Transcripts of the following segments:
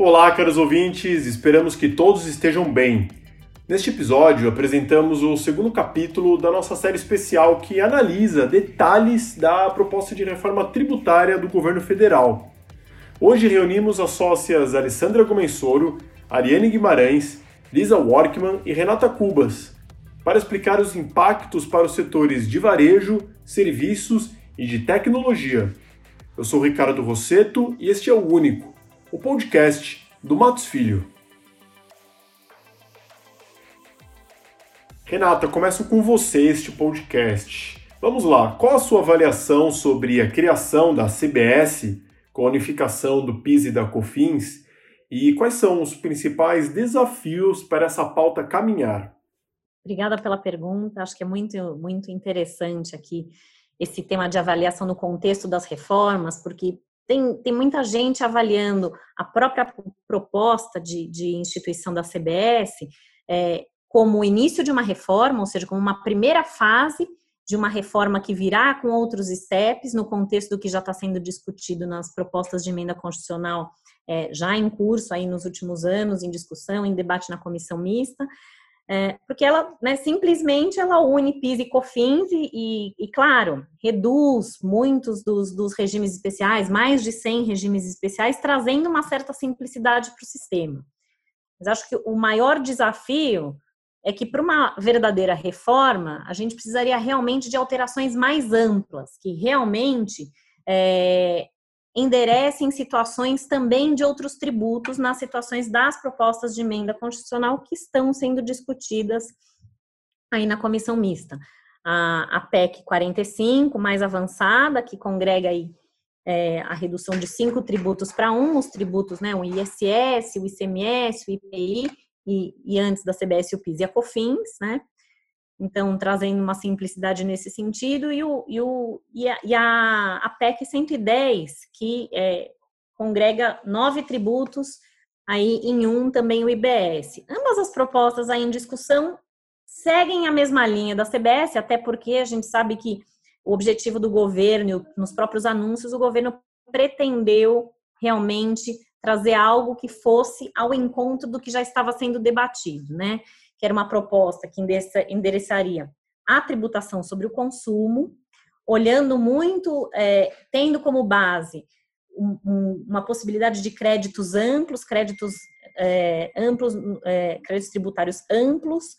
Olá, caros ouvintes, esperamos que todos estejam bem. Neste episódio, apresentamos o segundo capítulo da nossa série especial que analisa detalhes da proposta de reforma tributária do governo federal. Hoje reunimos as sócias Alessandra Gomensoro, Ariane Guimarães, Lisa Workman e Renata Cubas para explicar os impactos para os setores de varejo, serviços e de tecnologia. Eu sou Ricardo Rosseto e este é o Único, o podcast do Matos Filho. Renata, começo com você este podcast. Vamos lá, qual a sua avaliação sobre a criação da CBS com a unificação do PIS e da COFINS e quais são os principais desafios para essa pauta caminhar? Obrigada pela pergunta, acho que é muito, muito interessante aqui esse tema de avaliação no contexto das reformas, porque tem, tem muita gente avaliando a própria proposta de, de instituição da CBS é, como o início de uma reforma, ou seja, como uma primeira fase de uma reforma que virá com outros steps no contexto do que já está sendo discutido nas propostas de emenda constitucional é, já em curso aí nos últimos anos, em discussão, em debate na comissão mista, é, porque ela né, simplesmente ela une PIS e COFINS e, e, e claro, reduz muitos dos, dos, regimes especiais, mais de 100 regimes especiais, trazendo uma certa simplicidade para o sistema. Mas acho que o maior desafio é que para uma verdadeira reforma, a gente precisaria realmente de alterações mais amplas, que realmente é, enderecem situações também de outros tributos nas situações das propostas de emenda constitucional que estão sendo discutidas aí na comissão mista. A, a PEC 45, mais avançada, que congrega aí é, a redução de cinco tributos para um, os tributos, né, o ISS, o ICMS, o IPI, e, e antes da CBS o PIS e a COFINS, né? Então, trazendo uma simplicidade nesse sentido, e, o, e, o, e, a, e a, a PEC 110, que é, congrega nove tributos, aí em um também o IBS. Ambas as propostas aí em discussão seguem a mesma linha da CBS, até porque a gente sabe que o objetivo do governo, nos próprios anúncios, o governo pretendeu realmente trazer algo que fosse ao encontro do que já estava sendo debatido, né? Que era uma proposta que endereçaria a tributação sobre o consumo, olhando muito, é, tendo como base um, um, uma possibilidade de créditos amplos, créditos é, amplos, é, créditos tributários amplos,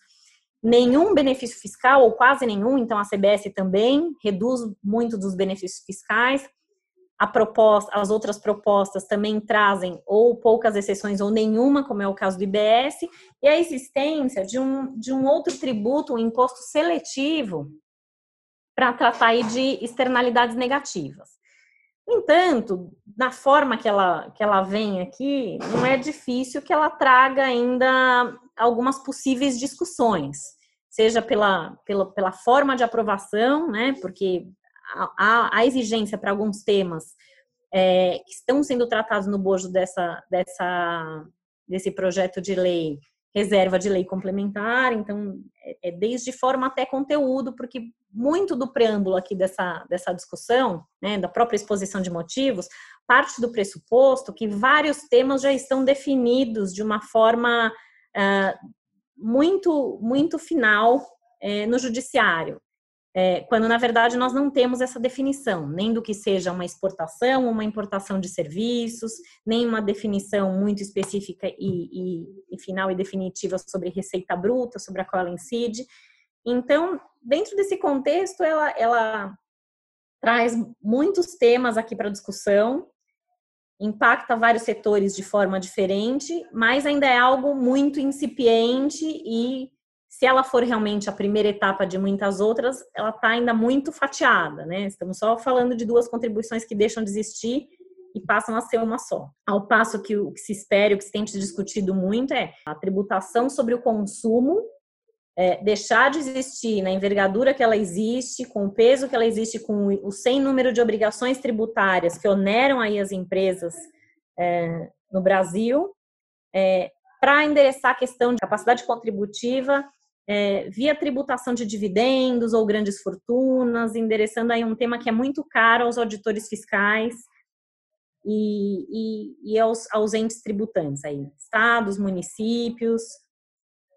nenhum benefício fiscal ou quase nenhum, então a CBS também reduz muito dos benefícios fiscais, proposta, as outras propostas também trazem ou poucas exceções ou nenhuma, como é o caso do IBS, e a existência de um, de um outro tributo, um imposto seletivo, para tratar aí de externalidades negativas. No entanto, na forma que ela, que ela vem aqui, não é difícil que ela traga ainda algumas possíveis discussões, seja pela, pela, pela forma de aprovação, né, porque a, exigência para alguns temas é, que estão sendo tratados no bojo dessa, dessa, desse projeto de lei, reserva de lei complementar, então é, é desde forma até conteúdo, porque muito do preâmbulo aqui dessa, dessa discussão, né, da própria exposição de motivos, parte do pressuposto que vários temas já estão definidos de uma forma uh, muito, muito final uh, no judiciário é, quando na verdade nós não temos essa definição, nem do que seja uma exportação, uma importação de serviços, nem uma definição muito específica e, e, e final e definitiva sobre receita bruta, sobre a qual ela incide. Então, dentro desse contexto, ela, ela traz muitos temas aqui para discussão, impacta vários setores de forma diferente, mas ainda é algo muito incipiente e se ela for realmente a primeira etapa de muitas outras, ela está ainda muito fatiada, né? Estamos só falando de duas contribuições que deixam de existir e passam a ser uma só. Ao passo que o que se espera, o que se tem discutido muito é a tributação sobre o consumo é, deixar de existir na envergadura que ela existe, com o peso que ela existe, com o sem número de obrigações tributárias que oneram aí as empresas é, no Brasil, é, para endereçar a questão de capacidade contributiva é, via tributação de dividendos ou grandes fortunas, endereçando aí um tema que é muito caro aos auditores fiscais, e, e, e aos, aos, entes tributantes, aí, estados, municípios,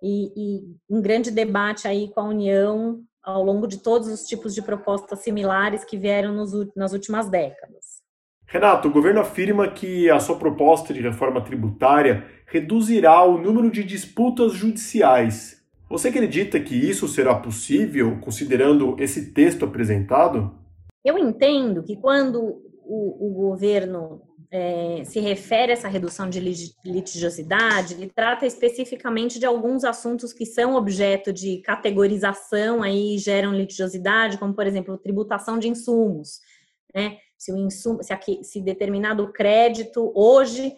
e, e um grande debate aí com a União ao longo de todos os tipos de propostas similares que vieram nos, nas últimas décadas. Renato, o governo afirma que a sua proposta de reforma tributária reduzirá o número de disputas judiciais. Você acredita que isso será possível considerando esse texto apresentado? Eu entendo que quando o, o governo é, se refere a essa redução de litigiosidade, ele trata especificamente de alguns assuntos que são objeto de categorização aí geram litigiosidade, como por exemplo tributação de insumos, né? Se o insumo, se, aqui, se determinado crédito hoje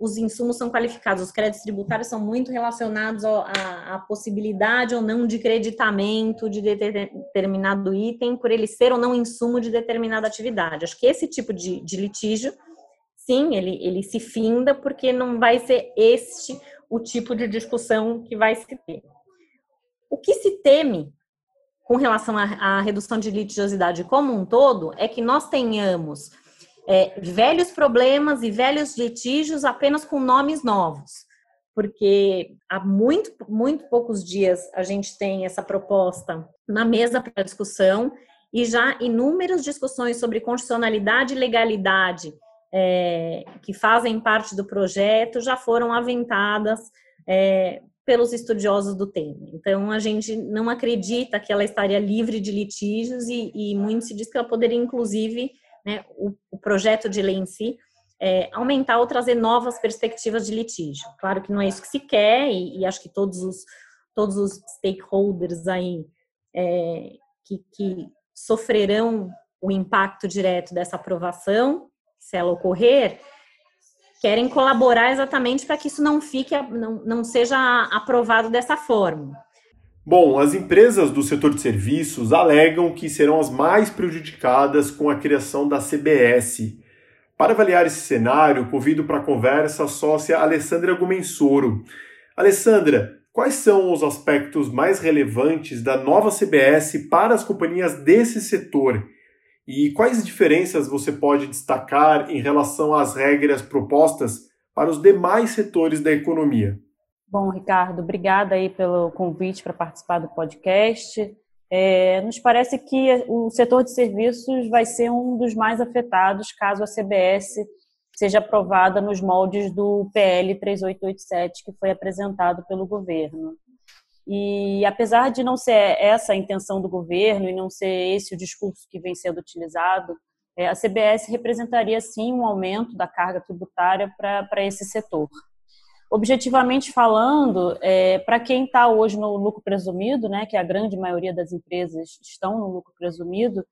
os insumos são qualificados, os créditos tributários são muito relacionados à, à possibilidade ou não de creditamento de determinado item, por ele ser ou não insumo de determinada atividade. Acho que esse tipo de, de litígio sim, ele, ele se finda porque não vai ser este o tipo de discussão que vai se ter. O que se teme com relação à, redução de litigiosidade como um todo é que nós tenhamos é, velhos problemas e velhos litígios apenas com nomes novos. Porque há muito, muito poucos dias a gente tem essa proposta na mesa para discussão e já inúmeras discussões sobre constitucionalidade e legalidade é, que fazem parte do projeto já foram aventadas é, pelos estudiosos do tema. Então, a gente não acredita que ela estaria livre de litígios e, e muito se diz que ela poderia, inclusive, né, o, o, projeto de lei em si, é, aumentar ou trazer novas perspectivas de litígio. Claro que não é isso que se quer e, e acho que todos os, todos os stakeholders aí é, que, que sofrerão o impacto direto dessa aprovação se ela ocorrer, querem colaborar exatamente para que isso não fique, não, não seja aprovado dessa forma. Bom, as empresas do setor de serviços alegam que serão as mais prejudicadas com a criação da CBS. Para avaliar esse cenário, convido para a conversa a sócia Alessandra Gumensoro. Alessandra, quais são os aspectos mais relevantes da nova CBS para as companhias desse setor? E quais diferenças você pode destacar em relação às regras propostas para os demais setores da economia? Bom, Ricardo, obrigada aí pelo convite para participar do podcast. É, nos parece que o setor de serviços vai ser um dos mais afetados caso a CBS seja aprovada nos moldes do PL 3887 que foi apresentado pelo governo. E apesar de não ser essa a intenção do governo e não ser esse o discurso que vem sendo utilizado, é, a CBS representaria sim um aumento da carga tributária para esse setor. Objetivamente falando, é, para quem está hoje no lucro presumido, né, que a grande maioria das empresas estão no lucro presumido,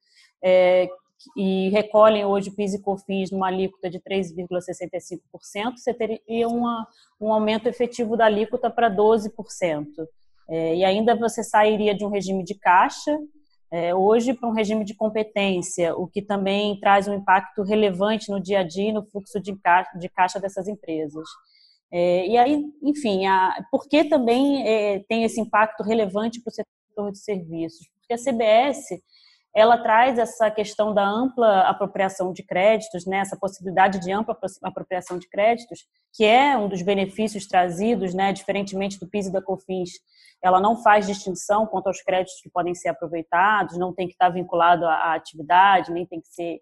é, e recolhem hoje PIS e COFINS numa alíquota de 3,65%, você teria uma, um aumento efetivo da alíquota para 12%. É, e ainda você sairia de um regime de caixa é, hoje para um regime de competência, o que também traz um impacto relevante no dia a dia no fluxo de caixa, de caixa dessas empresas. É, e aí, enfim, a, por que também é, tem esse impacto relevante para o setor de serviços? Porque a CBS ela traz essa questão da ampla apropriação de créditos, né, essa possibilidade de ampla apropriação de créditos, que é um dos benefícios trazidos, né, diferentemente do PIS e da COFINS, ela não faz distinção quanto aos créditos que podem ser aproveitados, não tem que estar vinculado à atividade, nem tem que ser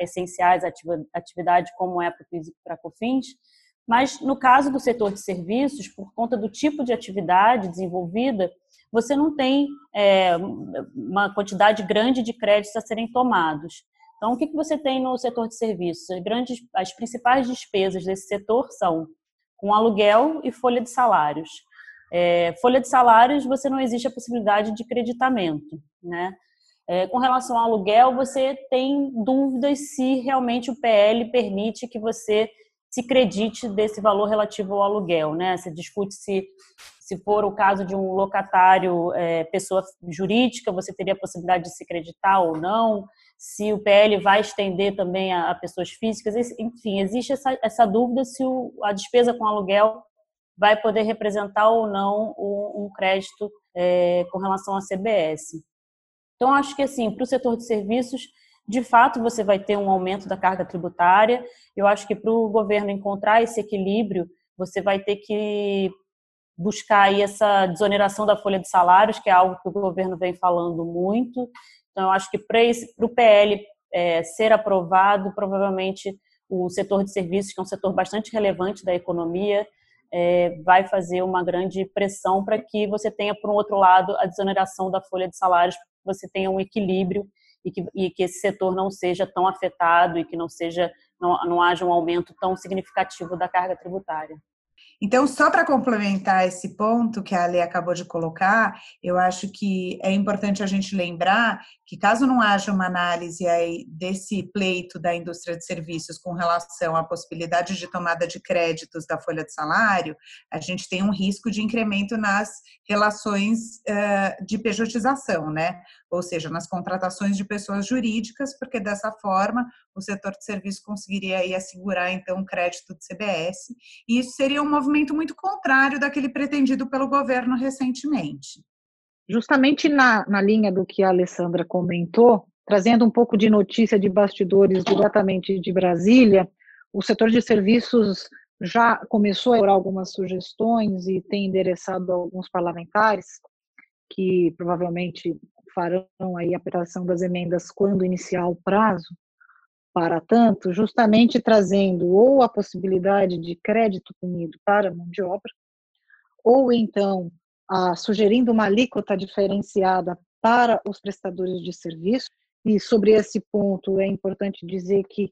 essenciais à atividade como é para o PIS e para a COFINS, mas no caso do setor de serviços, por conta do tipo de atividade desenvolvida, você não tem é, uma quantidade grande de créditos a serem tomados. Então, o que, que você tem no setor de serviços? As, grandes, as principais despesas desse setor são com aluguel e folha de salários. É, folha de salários, você não existe a possibilidade de creditamento, né? É, com relação ao aluguel, você tem dúvidas se realmente o PL permite que você se credite desse valor relativo ao aluguel, né? Você discute se se for o caso de um locatário é, pessoa jurídica, você teria a possibilidade de se creditar ou não, se o PL vai estender também a, a pessoas físicas, enfim, existe essa, essa dúvida se o, a despesa com aluguel vai poder representar ou não um, um crédito é, com relação à CBS. Então, acho que assim, para o setor de serviços, de fato você vai ter um aumento da carga tributária. Eu acho que para o governo encontrar esse equilíbrio, você vai ter que buscar aí essa desoneração da folha de salários, que é algo que o governo vem falando muito. Então, eu acho que para o PL é, ser aprovado, provavelmente o setor de serviços, que é um setor bastante relevante da economia, é, vai fazer uma grande pressão para que você tenha, por um outro lado, a desoneração da folha de salários, você tenha um equilíbrio e que, e que esse setor não seja tão afetado e que não seja não, não haja um aumento tão significativo da carga tributária. Então, só para complementar esse ponto que a Ale acabou de colocar, eu acho que é importante a gente lembrar que caso não haja uma análise aí desse pleito da indústria de serviços com relação à possibilidade de tomada de créditos da folha de salário, a gente tem um risco de incremento nas relações de pejotização, né? Ou seja, nas contratações de pessoas jurídicas, porque dessa forma o setor de serviços conseguiria aí assegurar então um crédito de CBS, e isso seria um movimento muito contrário daquele pretendido pelo governo recentemente. Justamente na, na linha do que a Alessandra comentou, trazendo um pouco de notícia de bastidores diretamente de Brasília, o setor de serviços já começou a elaborar algumas sugestões e tem endereçado alguns parlamentares que provavelmente farão aí a aplicação das emendas quando iniciar o prazo para tanto, justamente trazendo ou a possibilidade de crédito punido para mão de obra, ou então ah, sugerindo uma alíquota diferenciada para os prestadores de serviço. E sobre esse ponto é importante dizer que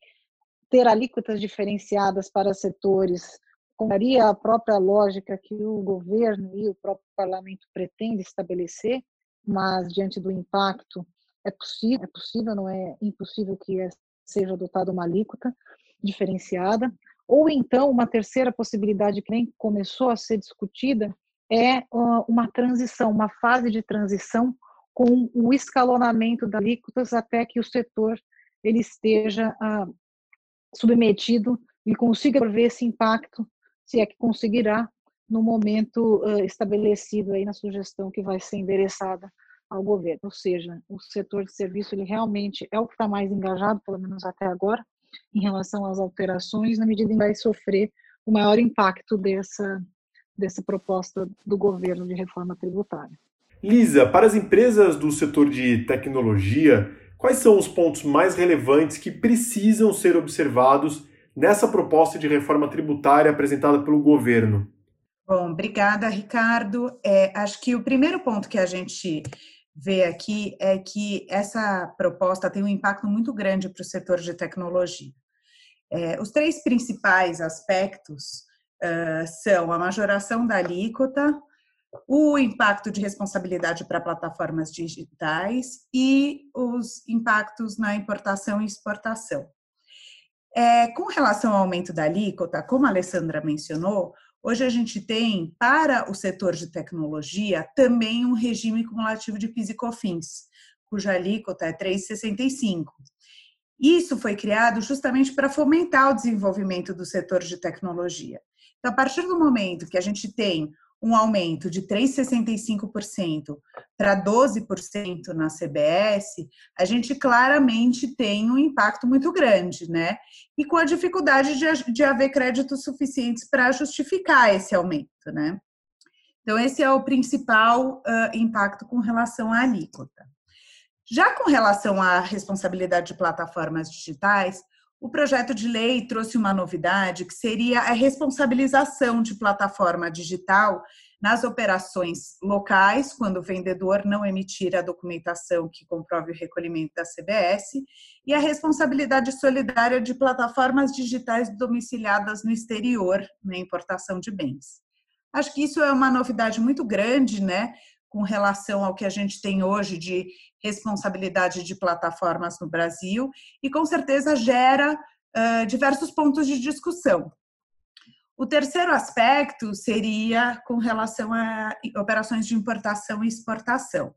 ter alíquotas diferenciadas para setores contraria a própria lógica que o governo e o próprio parlamento pretendem estabelecer, mas diante do impacto é possível, é possível, não é impossível que seja adotada uma alíquota diferenciada, ou então uma terceira possibilidade que nem começou a ser discutida é uma transição, uma fase de transição com o escalonamento das alíquotas até que o setor ele esteja ah, submetido e consiga ver esse impacto, se é que conseguirá, no momento uh, estabelecido aí na sugestão que vai ser endereçada ao governo. Ou seja, o setor de serviço ele realmente é o que está mais engajado, pelo menos até agora, em relação às alterações, na medida em que vai sofrer o maior impacto dessa, dessa proposta do governo de reforma tributária. Lisa, para as empresas do setor de tecnologia, quais são os pontos mais relevantes que precisam ser observados nessa proposta de reforma tributária apresentada pelo governo? Bom, obrigada, Ricardo. É, acho que o primeiro ponto que a gente vê aqui é que essa proposta tem um impacto muito grande para o setor de tecnologia. É, os três principais aspectos uh, são a majoração da alíquota, o impacto de responsabilidade para plataformas digitais e os impactos na importação e exportação. É, com relação ao aumento da alíquota, como a Alessandra mencionou, Hoje a gente tem, para o setor de tecnologia, também um regime cumulativo de PIS e COFINS, cuja alíquota é 3,65. Isso foi criado justamente para fomentar o desenvolvimento do setor de tecnologia. Então, a partir do momento que a gente tem um aumento de 3,65% para 12% na CBS, a gente claramente tem um impacto muito grande, né? E com a dificuldade de, de haver créditos suficientes para justificar esse aumento, né? Então, esse é o principal uh, impacto com relação à alíquota. Já com relação à responsabilidade de plataformas digitais, o projeto de lei trouxe uma novidade que seria a responsabilização de plataforma digital nas operações locais, quando o vendedor não emitir a documentação que comprove o recolhimento da CBS, e a responsabilidade solidária de plataformas digitais domiciliadas no exterior, na importação de bens. Acho que isso é uma novidade muito grande, né? com relação ao que a gente tem hoje de responsabilidade de plataformas no Brasil e com certeza gera uh, diversos pontos de discussão. O terceiro aspecto seria com relação a operações de importação e exportação.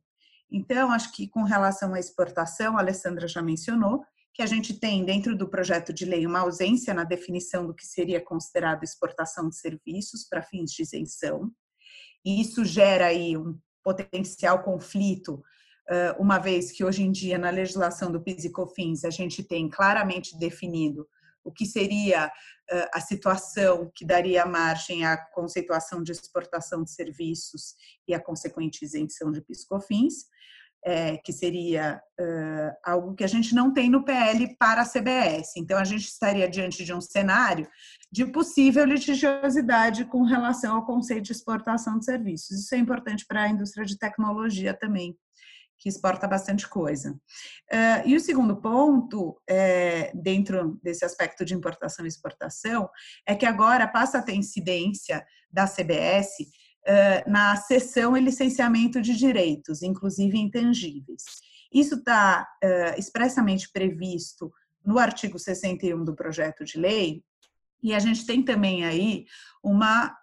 Então, acho que com relação à exportação, a Alessandra já mencionou que a gente tem dentro do projeto de lei uma ausência na definição do que seria considerado exportação de serviços para fins de isenção. E isso gera aí um potencial conflito uma vez que hoje em dia na legislação do PIS e COFINS a gente tem claramente definido o que seria a situação que daria margem à conceituação de exportação de serviços e a consequente isenção de PIS e COFINS, é, que seria algo que a gente não tem no PL para a CBS. Então, a gente estaria diante de um cenário de possível litigiosidade com relação ao conceito de exportação de serviços. Isso é importante para a indústria de tecnologia também, que exporta bastante coisa. Uh, e o segundo ponto, é, dentro desse aspecto de importação e exportação, é que agora passa a ter incidência da CBS na cessão e licenciamento de direitos, inclusive intangíveis. Isso está expressamente previsto no artigo 61 do projeto de lei, e a gente tem também aí uma,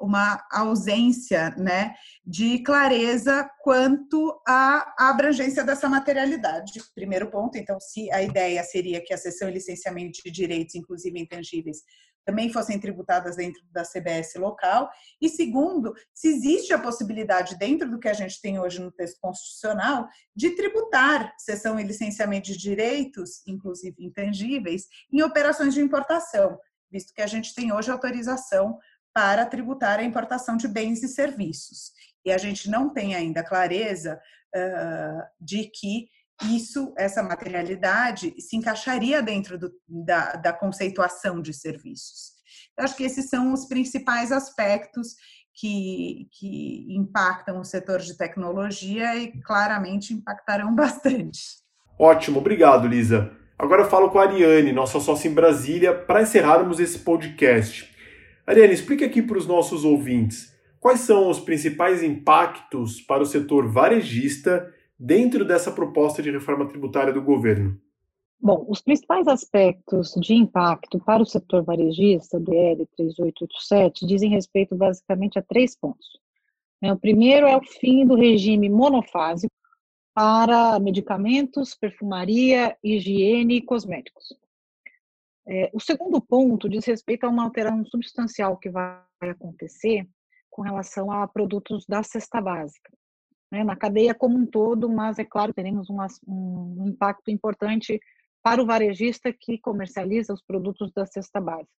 uma ausência né, de clareza quanto à abrangência dessa materialidade. Primeiro ponto, então, se a ideia seria que a cessão e licenciamento de direitos, inclusive intangíveis, também fossem tributadas dentro da CBS local. E segundo, se existe a possibilidade, dentro do que a gente tem hoje no texto constitucional, de tributar cessão e licenciamento de direitos, inclusive intangíveis, em operações de importação, visto que a gente tem hoje autorização para tributar a importação de bens e serviços. E a gente não tem ainda clareza uh, de que isso, essa materialidade, se encaixaria dentro do, da, da conceituação de serviços. Eu acho que esses são os principais aspectos que, que impactam o setor de tecnologia e claramente impactarão bastante. Ótimo, obrigado, Lisa. Agora eu falo com a Ariane, nossa sócia em Brasília, para encerrarmos esse podcast. Ariane, explique aqui para os nossos ouvintes quais são os principais impactos para o setor varejista dentro dessa proposta de reforma tributária do governo? Bom, os principais aspectos de impacto para o setor varejista do EL 3887 dizem respeito basicamente a três pontos. Né, o primeiro é o fim do regime monofásico para medicamentos, perfumaria, higiene e cosméticos. É, o segundo ponto diz respeito a uma alteração substancial que vai acontecer com relação a produtos da cesta básica né, na cadeia como um todo, mas é claro teremos um, um impacto importante para o varejista que comercializa os produtos da cesta básica.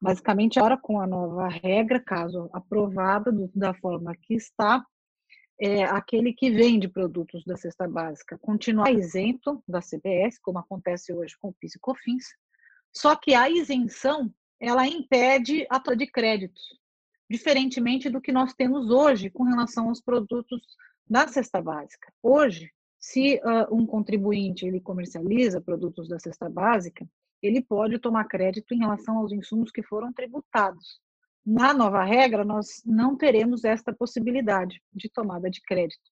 Basicamente, agora com a nova regra, caso aprovada do, da forma que está, é, aquele que vende produtos da cesta básica continuar isento da CBS, como acontece hoje com o PIS e COFINS, só que a isenção ela impede a de créditos diferentemente do que nós temos hoje com relação aos produtos da cesta básica. Hoje, se uh, um contribuinte ele comercializa produtos da cesta básica, ele pode tomar crédito em relação aos insumos que foram tributados. Na nova regra, nós não teremos esta possibilidade de tomada de crédito.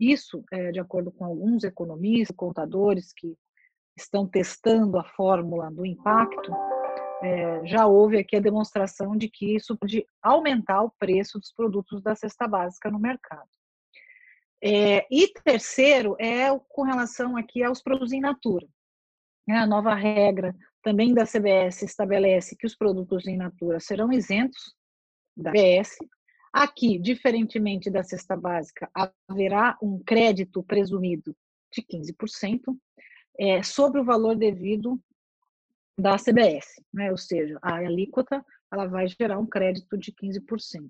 Isso, é, de acordo com alguns economistas, contadores que estão testando a fórmula do impacto, é, já houve aqui a demonstração de que isso pode aumentar o preço dos produtos da cesta básica no mercado. É, e terceiro é com relação aqui aos produtos in natura. É, a nova regra também da CBS estabelece que os produtos in natura serão isentos da CBS. Aqui, diferentemente da cesta básica, haverá um crédito presumido de 15% é, sobre o valor devido da CBS, né? ou seja, a alíquota ela vai gerar um crédito de 15%.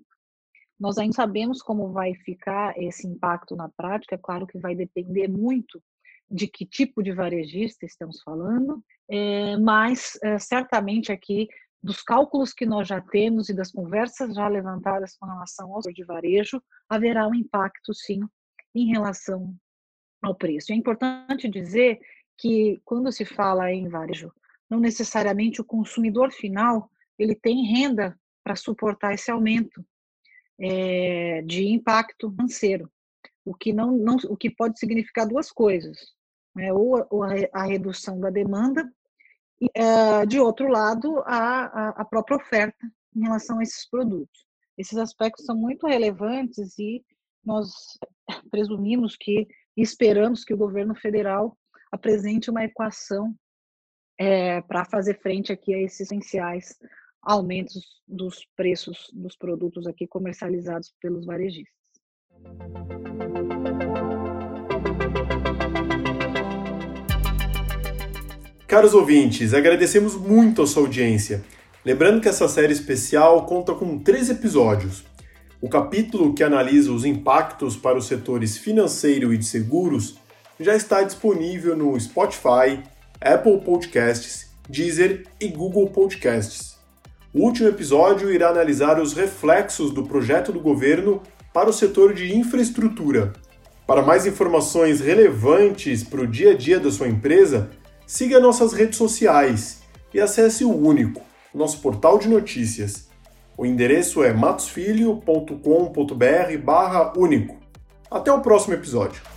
Nós ainda sabemos como vai ficar esse impacto na prática, é claro que vai depender muito de que tipo de varejista estamos falando, é, mas é, certamente aqui dos cálculos que nós já temos e das conversas já levantadas com relação ao de varejo, haverá um impacto sim em relação ao preço. É importante dizer que quando se fala em varejo não necessariamente o consumidor final ele tem renda para suportar esse aumento é, de impacto financeiro, o que não, não, o que pode significar duas coisas, né? ou, a, ou a, redução da demanda e, é, de outro lado, a, a própria oferta em relação a esses produtos. Esses aspectos são muito relevantes e nós presumimos que esperamos que o governo federal apresente uma equação eh, é, para fazer frente aqui a esses essenciais aumentos dos preços dos produtos aqui comercializados pelos varejistas. Caros ouvintes, agradecemos muito a sua audiência. Lembrando que essa série especial conta com três episódios. O capítulo que analisa os impactos para os setores financeiro e de seguros já está disponível no Spotify, Apple Podcasts, Deezer e Google Podcasts. O último episódio irá analisar os reflexos do projeto do governo para o setor de infraestrutura. Para mais informações relevantes para o dia a dia da sua empresa, siga nossas redes sociais e acesse o Único, nosso portal de notícias. O endereço é matosfilho.com.br/único. Até o próximo episódio.